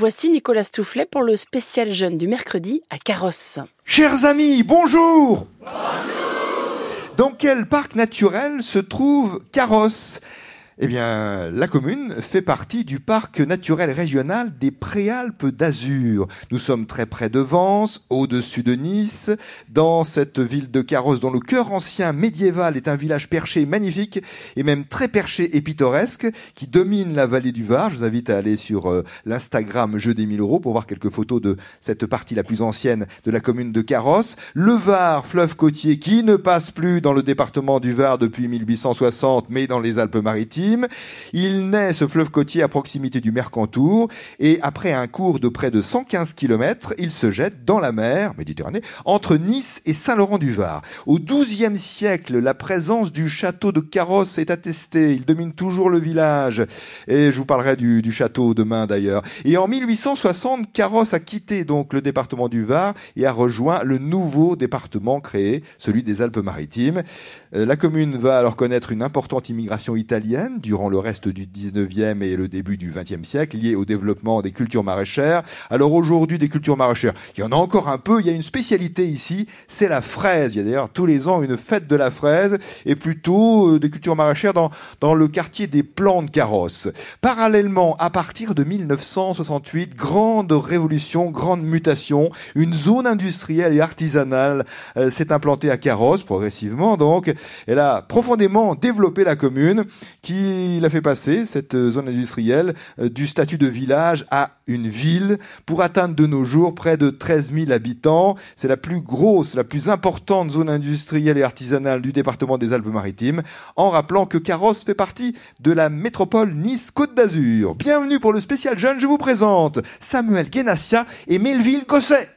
Voici Nicolas Stoufflet pour le spécial jeune du mercredi à Carrosse. Chers amis, bonjour. Bonjour. Dans quel parc naturel se trouve Carrosse? Eh bien, la commune fait partie du parc naturel régional des Préalpes d'Azur. Nous sommes très près de Vence, au-dessus de Nice, dans cette ville de Carrosse dont le cœur ancien médiéval est un village perché magnifique et même très perché et pittoresque qui domine la vallée du Var. Je vous invite à aller sur euh, l'Instagram Jeu des 1000 euros pour voir quelques photos de cette partie la plus ancienne de la commune de Carrosse. Le Var, fleuve côtier qui ne passe plus dans le département du Var depuis 1860 mais dans les Alpes-Maritimes il naît, ce fleuve côtier, à proximité du Mercantour, et après un cours de près de 115 km, il se jette dans la mer Méditerranée entre Nice et Saint-Laurent-du-Var. Au XIIe siècle, la présence du château de Carrosse est attestée. Il domine toujours le village, et je vous parlerai du, château demain d'ailleurs. Et en 1860, Carrosse a quitté donc le département du Var et a rejoint le nouveau département créé, celui des Alpes-Maritimes. Euh, la commune va alors connaître une importante immigration italienne durant le reste du 19e et le début du 20e siècle, liée au développement des cultures maraîchères. Alors aujourd'hui, des cultures maraîchères, il y en a encore un peu. Il y a une spécialité ici, c'est la fraise. Il y a d'ailleurs tous les ans une fête de la fraise et plutôt euh, des cultures maraîchères dans, dans le quartier des Plans de Carrosse. Parallèlement, à partir de 1968, grande révolution, grande mutation, une zone industrielle et artisanale euh, s'est implantée à Carrosse progressivement donc elle a profondément développé la commune qui l'a fait passer, cette zone industrielle, euh, du statut de village à une ville pour atteindre de nos jours près de 13 000 habitants. C'est la plus grosse, la plus importante zone industrielle et artisanale du département des Alpes-Maritimes, en rappelant que Carrosse fait partie de la métropole Nice-Côte d'Azur. Bienvenue pour le spécial jeune, je vous présente Samuel Guénassia et Melville Gosset.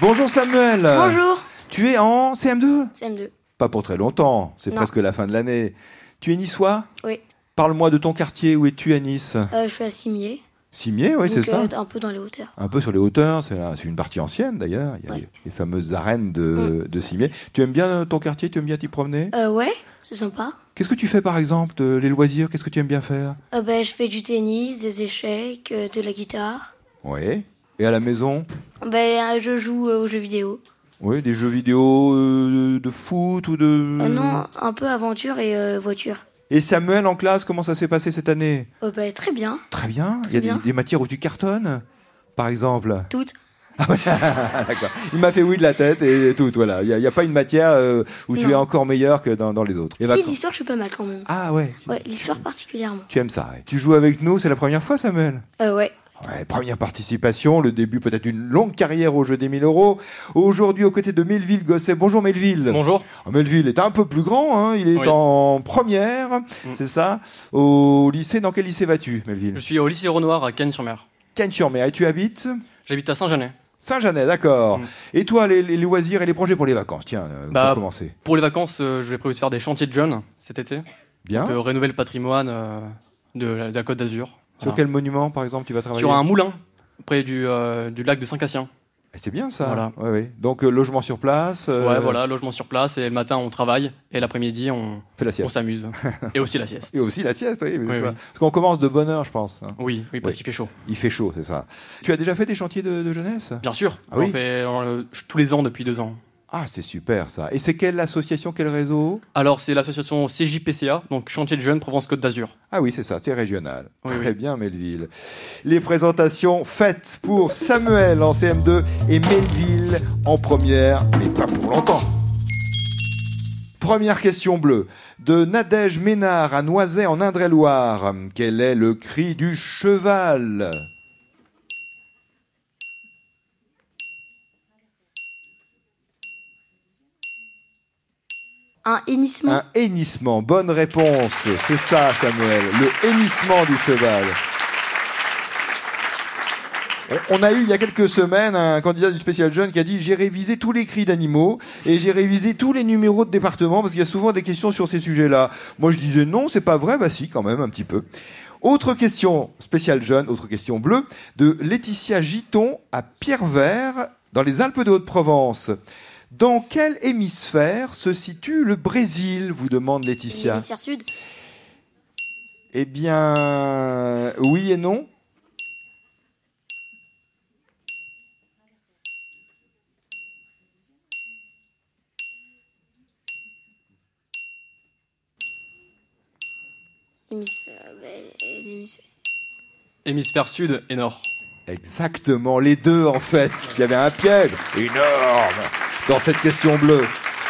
Bonjour Samuel. Bonjour. Tu es en CM2 CM2. Pas pour très longtemps, c'est presque la fin de l'année. Tu es niçois Oui. Parle-moi de ton quartier, où es-tu à Nice Euh, je suis à Cimier. Cimier, oui, c'est ça. euh, un peu dans les hauteurs. Un peu sur les hauteurs, c'est une partie ancienne d'ailleurs. Il y a Ouais. les, les fameuses arènes de, de Cimier. Tu aimes bien euh, ton quartier Tu aimes bien t'y promener? Euh, ouais, c'est sympa. Qu'est-ce que tu fais par exemple de- Les loisirs, qu'est-ce que tu aimes bien faire? Euh, ben, je fais du tennis, des échecs, de la guitare. Oui. Et à la maison? Euh, je joue aux jeux vidéo. Oui, des jeux vidéo euh, de foot ou de... Euh, non, un peu aventure et euh, voiture. Et Samuel en classe, comment ça s'est passé cette année? Ben, très bien, Très bien. Très Il y a des- bien. des matières où tu cartonnes, par exemple? Toutes. Ah, D'accord. Il m'a fait oui de la tête et tout, voilà. Il n'y a, il y a pas une matière où tu es encore meilleur que dans, dans les autres. Et Si, bah, l'histoire, je suis pas mal quand même. ah ouais, Ouais, l'histoire particulièrement. tu aimes ça. ouais. Tu joues avec nous, c'est la première fois, Samuel? Euh, ouais. Ouais, première participation, le début peut-être d'une longue carrière au jeu des 1000 euros. Aujourd'hui, aux côtés de Melville Gosset. Bonjour Melville. Bonjour. Oh, Melville est un peu plus grand, hein, il est Oui. en première, c'est ça Au lycée, dans quel lycée vas-tu, Melville? Je suis au lycée Renoir à Cannes-sur-Mer. Cannes-sur-Mer, et tu habites? J'habite à Saint-Janet. Saint-Janet, d'accord. Mm. Et toi, les, les loisirs et les projets pour les vacances? Tiens, euh, Bah, pour commencer. Pour les vacances, euh, je vais prévu de faire des chantiers de jeunes cet été. Bien. Rénover le patrimoine euh, de, la, de la Côte d'Azur. Sur quel monument, par exemple, tu vas travailler Sur un moulin près du, euh, du lac de Saint-Cassien. Eh, C'est bien ça. Voilà. Ouais, ouais. Donc, euh, logement sur place. euh, Ouais, voilà, logement sur place. Et le matin, on travaille. Et l'après-midi, on, la on s'amuse. et aussi la sieste. Et aussi la sieste, oui. Parce qu'on commence de bonne heure, je pense. hein. Oui, oui, parce qu'il fait chaud. Il fait chaud, c'est ça. Tu as déjà fait des chantiers de, de jeunesse? Bien sûr. Ah on oui? fait tous les ans depuis deux ans. Ah, c'est super ça. Et c'est quelle association, quel réseau? Alors, c'est l'association CJPCA, donc Chantier de Jeunes Provence-Côte d'Azur. Ah oui, c'est ça, c'est régional. Oui, Très oui. bien, Melville. Les présentations faites pour Samuel en CM2 et Melville en première, mais pas pour longtemps. Première question bleue. De Nadège Ménard à Noiset en Indre-et-Loire. Quel est le cri du cheval? Un hennissement. Un hennissement. Bonne réponse. C'est ça, Samuel. Le hennissement du cheval. On a eu il y a quelques semaines un candidat du spécial jeune qui a dit j'ai révisé tous les cris d'animaux et j'ai révisé tous les numéros de département parce qu'il y a souvent des questions sur ces sujets-là. Moi je disais non, c'est pas vrai, bah si quand même un petit peu. Autre question spéciale jeune, autre question bleue de Laetitia Giton à Pierrevert dans les Alpes de Haute-Provence. Dans quel hémisphère se situe le Brésil vous demande Laetitia. L'hémisphère sud. Eh bien, oui et non. Hémisphère. Hémisphère sud et nord. Exactement, les deux en fait. Il y avait un piège énorme dans cette question bleue.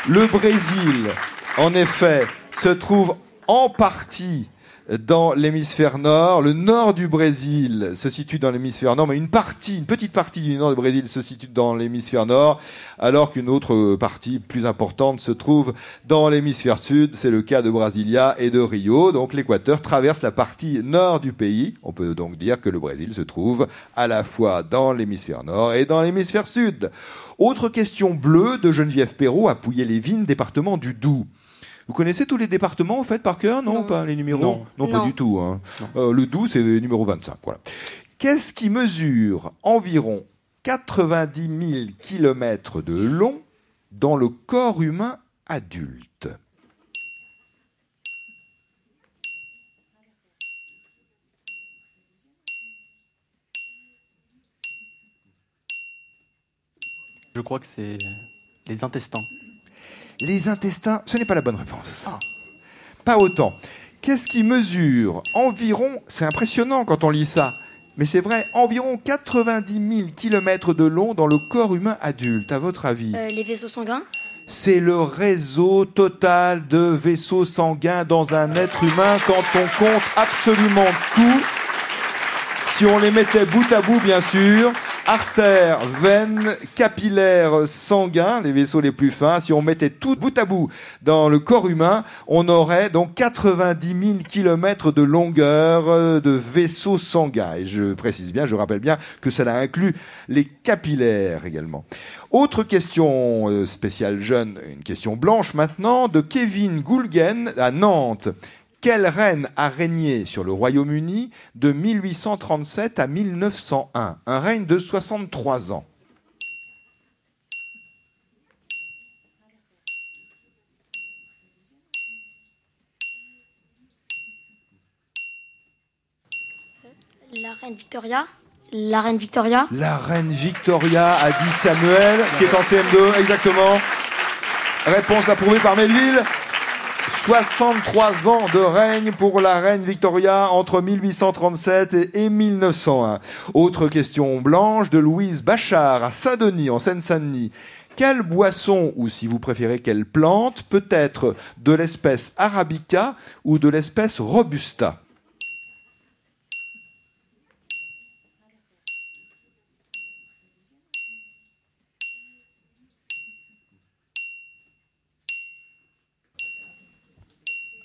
Le Brésil, en effet, se trouve en partie dans l'hémisphère nord. Le nord du Brésil se situe dans l'hémisphère nord, mais une partie, une petite partie du nord du Brésil se situe dans l'hémisphère nord, alors qu'une autre partie plus importante se trouve dans l'hémisphère sud. C'est le cas de Brasilia et de Rio. Donc l'équateur traverse la partie nord du pays. On peut donc dire que le Brésil se trouve à la fois dans l'hémisphère nord et dans l'hémisphère sud. Autre question bleue de Geneviève Perrault à Pouillet-les-Vignes, département du Doubs. Vous connaissez tous les départements, en fait, par cœur Non, Non. pas les numéros? Non. pas Non. du tout. hein. Euh, le Doubs, c'est le numéro 25. Voilà. Qu'est-ce qui mesure environ 90 000 kilomètres de long dans le corps humain adulte? Je crois que c'est les intestins. Les intestins, ce n'est pas la bonne réponse. Ah. Pas autant. Qu'est-ce qui mesure environ, c'est impressionnant quand on lit ça, mais c'est vrai, environ 90 000 kilomètres de long dans le corps humain adulte, à votre avis Euh, les vaisseaux sanguins. C'est le réseau total de vaisseaux sanguins dans un être humain quand on compte absolument tout. Si on les mettait bout à bout, bien sûr, artères, veines, capillaires, sanguins, les vaisseaux les plus fins, si on mettait tout bout à bout dans le corps humain, on aurait donc 90 000 kilomètres de longueur euh, de vaisseaux sanguins. Et je précise bien, je rappelle bien que cela inclut les capillaires également. Autre question euh, spéciale jeune, une question blanche maintenant, de Kevin Goulgen à Nantes. Quelle reine a régné sur le Royaume-Uni de 1837 à 1901 Un? Règne de 63 ans. La reine Victoria. La reine Victoria. La reine Victoria, a dit Samuel, qui est en CM2, exactement. Réponse approuvée par Melville. 63 ans de règne pour la reine Victoria entre 1837 et- et 1901. Autre question blanche de Louise Bachard à Saint-Denis, en Seine-Saint-Denis. Quelle boisson, ou si vous préférez, quelle plante, peut être de l'espèce arabica ou de l'espèce robusta?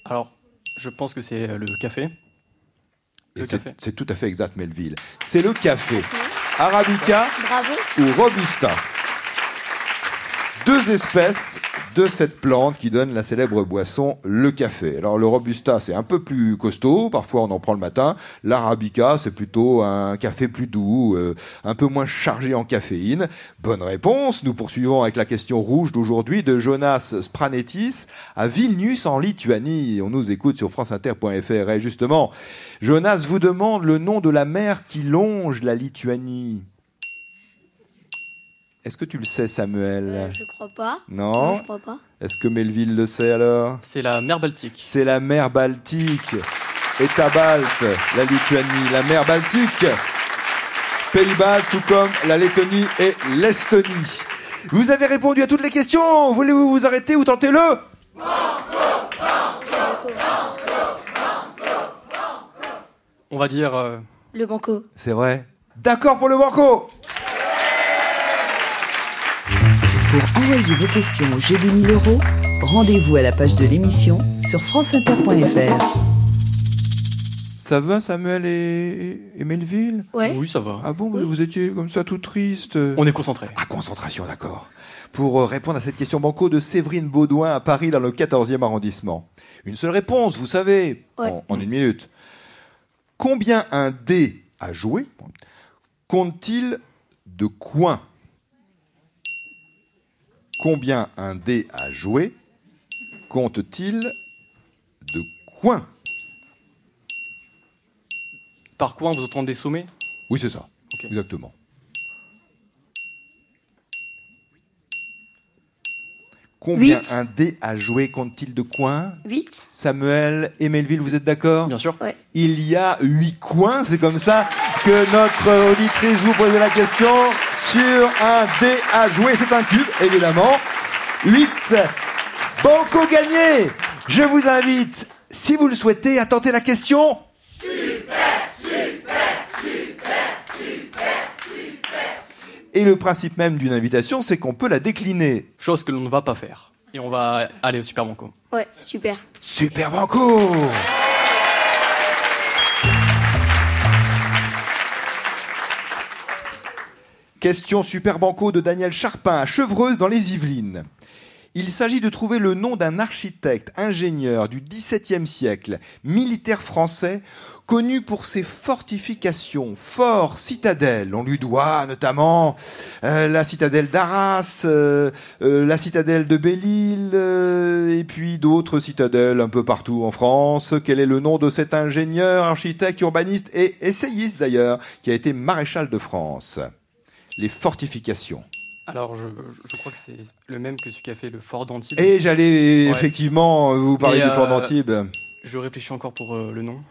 Alors, je pense que c'est le café. Et Le c'est- café. C'est tout à fait exact, Melville. C'est le café. Arabica Bravo. ou Robusta? Deux espèces de cette plante qui donne la célèbre boisson, le café. Alors le Robusta, c'est un peu plus costaud, parfois on en prend le matin. L'Arabica, c'est plutôt un café plus doux, euh, un peu moins chargé en caféine. Bonne réponse. Nous poursuivons avec la question rouge d'aujourd'hui de Jonas Spranetis à Vilnius en Lituanie. On nous écoute sur franceinter.fr. Et justement, Jonas vous demande le nom de la mer qui longe la Lituanie. Est-ce que tu le sais, Samuel Euh, je crois pas. Non je crois pas. Est-ce que Melville le sait alors C'est la mer Baltique. C'est la mer Baltique. Et Tabalte, la Lituanie, la mer Baltique. Pays-Bas, tout comme la Lettonie et l'Estonie. Vous avez répondu à toutes les questions. Voulez-vous vous arrêter ou tentez-le On va dire euh, Le banco. C'est vrai. D'accord pour le banco Pour envoyer vos questions au jeu des 1000 euros, rendez-vous à la page de l'émission sur franceinter.fr. Ça va Samuel et, et Melville? Ouais. oui, ça va. Ah bon, vous étiez comme ça tout triste On est concentré. Ah, concentration, d'accord. Pour euh, répondre à cette question banco de Séverine Baudouin à Paris dans le 14e arrondissement. Une seule réponse, vous savez, Ouais. en, en une minute. Combien un dé à jouer compte-t-il de coins? Combien un dé à jouer compte-t-il de coins Par coin, vous entendez des sommets Oui, c'est ça. Exactement. Combien Huit. un dé à jouer compte-t-il de coins 8 Samuel et Melville, vous êtes d'accord Bien sûr. Il y a huit coins, c'est comme ça que notre auditrice vous posait la question sur un dé à jouer. C'est un cube, évidemment. 8. Banco gagné Je vous invite, si vous le souhaitez, à tenter la question. Et le principe même d'une invitation, c'est qu'on peut la décliner. Chose que l'on ne va pas faire. Et on va aller au Super Banco. Ouais, super. Super Banco Question Super Banco de Daniel Charpin à Chevreuse dans les Yvelines. Il s'agit de trouver le nom d'un architecte, ingénieur du XVIIe siècle, militaire français, connu pour ses fortifications, forts, citadelles. On lui doit notamment euh, la citadelle d'Arras, euh, euh, la citadelle de Belle-Île, et puis d'autres citadelles un peu partout en France. Quel est le nom de cet ingénieur, architecte, urbaniste et essayiste d'ailleurs, qui a été maréchal de France? Les fortifications. Alors, je, je crois que c'est le même que celui qui a fait le Fort d'Antibes. Et j'allais Ouais. effectivement vous parler du fort euh, d'Antibes. Je réfléchis encore pour euh, le nom.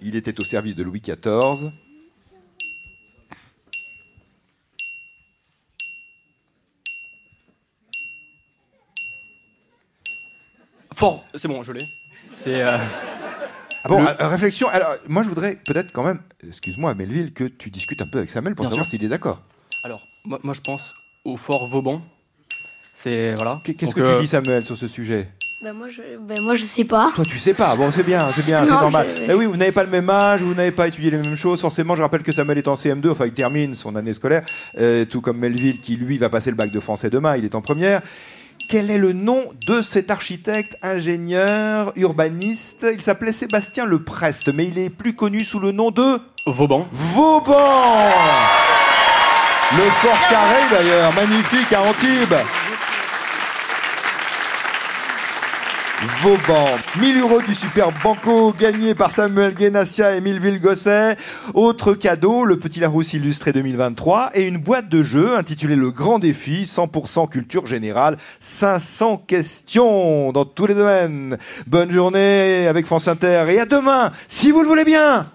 Il était au service de Louis XIV. Fort, c'est bon, je l'ai. C'est. euh, Ah bon, Le- euh, réflexion. Alors, moi, je voudrais peut-être quand même, excuse-moi, Melville, que tu discutes un peu avec Samuel pour Bien savoir s'il est d'accord. Alors, moi, moi, je pense au Fort Vauban. C'est. Voilà. Qu'est- Qu'est-ce que euh, tu dis, Samuel, sur ce sujet? Bah moi je, bah moi je sais pas. Toi, tu sais pas. Bon, c'est bien, c'est bien, c'est normal. je- Eh oui, vous n'avez pas le même âge, vous n'avez pas étudié les mêmes choses. Forcément, je rappelle que Samuel est en CM2, enfin, il termine son année scolaire, euh, tout comme Melville, qui lui va passer le bac de français demain. Il est en première. Quel est le nom de cet architecte, ingénieur, urbaniste? Il s'appelait Sébastien Le Prest, mais il est plus connu sous le nom de Vauban. Vauban. Le fort carré d'ailleurs, magnifique à Antibes Vauban. 1000 euros du Super Banco gagné par Samuel Guénassia et Milleville Gosset. Autre cadeau, le Petit Larousse illustré 2023 et une boîte de jeux intitulée Le Grand Défi, 100% culture générale, 500 questions dans tous les domaines. Bonne journée avec France Inter et à demain, si vous le voulez bien